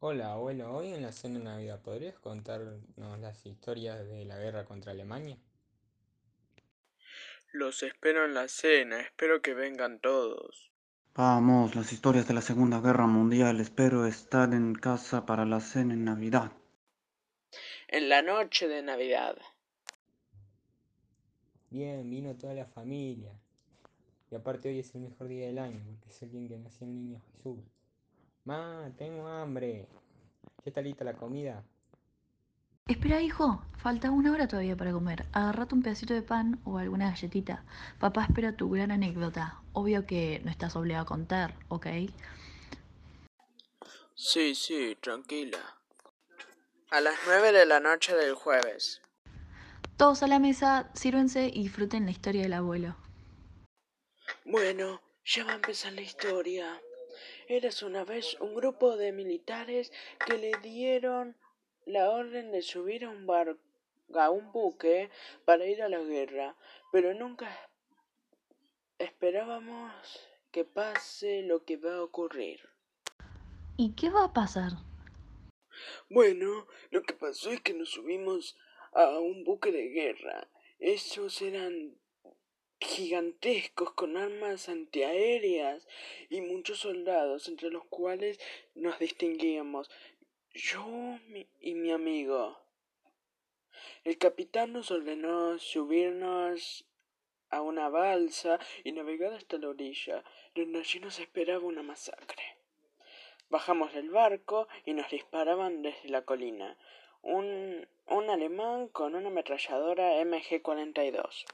Hola, abuelo. Hoy en la cena de Navidad, ¿podrías contarnos las historias de la guerra contra Alemania? Los espero en la cena, espero que vengan todos. Vamos, las historias de la Segunda Guerra Mundial. Espero estar en casa para la cena en Navidad. En la noche de Navidad. Bien, vino toda la familia. Y aparte hoy es el mejor día del año, porque es el día en que nació el niño Jesús. Ma, tengo hambre. ¿Ya está lista la comida? Espera, hijo, falta una hora todavía para comer. Agarrate un pedacito de pan o alguna galletita. Papá espera tu gran anécdota. Obvio que no estás obligado a contar, ¿ok? Sí, sí, tranquila. A las nueve de la noche del jueves. Todos a la mesa, sírvense y disfruten la historia del abuelo. Bueno, ya va a empezar la historia. Eras una vez un grupo de militares que le dieron la orden de subir a un barco a un buque para ir a la guerra, pero nunca esperábamos que pase lo que va a ocurrir. ¿Y qué va a pasar? Bueno, lo que pasó es que nos subimos a un buque de guerra. Esos eran gigantescos con armas antiaéreas y muchos soldados, entre los cuales nos distinguíamos yo y mi amigo. El capitán nos ordenó subirnos a una balsa y navegar hasta la orilla, donde allí nos esperaba una masacre. Bajamos del barco y nos disparaban desde la colina. Un, un alemán con una ametralladora MG-42.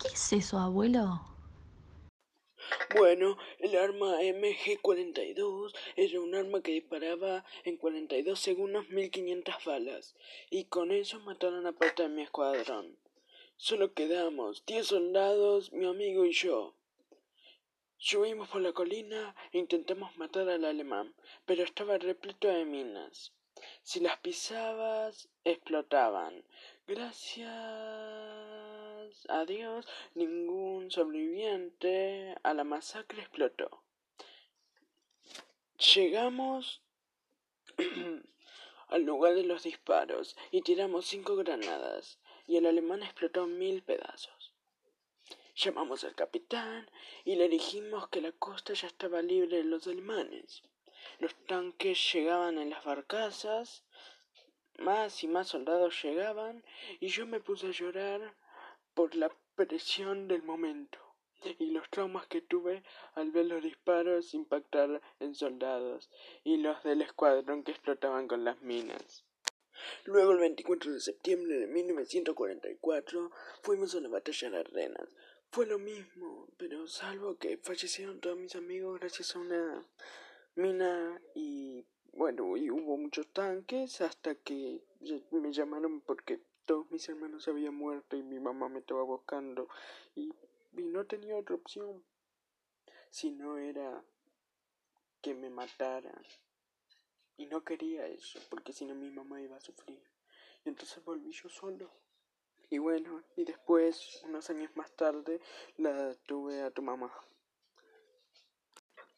¿Qué es eso, abuelo? Bueno, el arma MG-42 era un arma que disparaba en 42 segundos 1500 balas, y con eso mataron a parte de mi escuadrón. Solo quedamos 10 soldados, mi amigo y yo. Subimos por la colina e intentamos matar al alemán, pero estaba repleto de minas. Si las pisabas, explotaban. Gracias a Dios, ningún sobreviviente a la masacre explotó. Llegamos al lugar de los disparos y tiramos cinco granadas y el alemán explotó mil pedazos. Llamamos al capitán y le dijimos que la costa ya estaba libre de los alemanes. Los tanques llegaban en las barcazas, más y más soldados llegaban y yo me puse a llorar por la presión del momento y los traumas que tuve al ver los disparos impactar en soldados y los del escuadrón que explotaban con las minas. Luego, el 24 de septiembre de 1944, fuimos a la batalla de Ardenas. Fue lo mismo, pero salvo que fallecieron todos mis amigos gracias a una mina y bueno, y hubo muchos tanques hasta que me llamaron porque todos mis hermanos habían muerto y mi mamá me estaba buscando y, no tenía otra opción si no era que me mataran y no quería eso porque si no mi mamá iba a sufrir y entonces volví yo solo y bueno y después unos años más tarde la tuve a tu mamá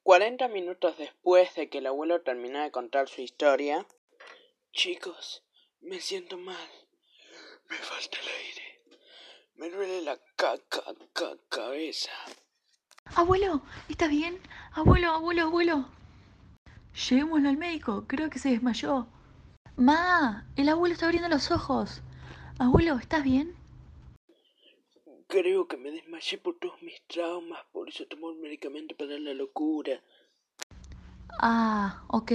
Cuarenta minutos después de que el abuelo terminara de contar su historia. Chicos, me siento mal. Me falta el aire. Me duele la caca, cabeza. Abuelo, ¿estás bien? Abuelo, abuelo, abuelo. Llevémoslo al médico, creo que se desmayó. Ma, el abuelo está abriendo los ojos. Abuelo, ¿estás bien? Creo que me desmayé por todos mis traumas, por eso tomo un medicamento para la locura. Ah, ok.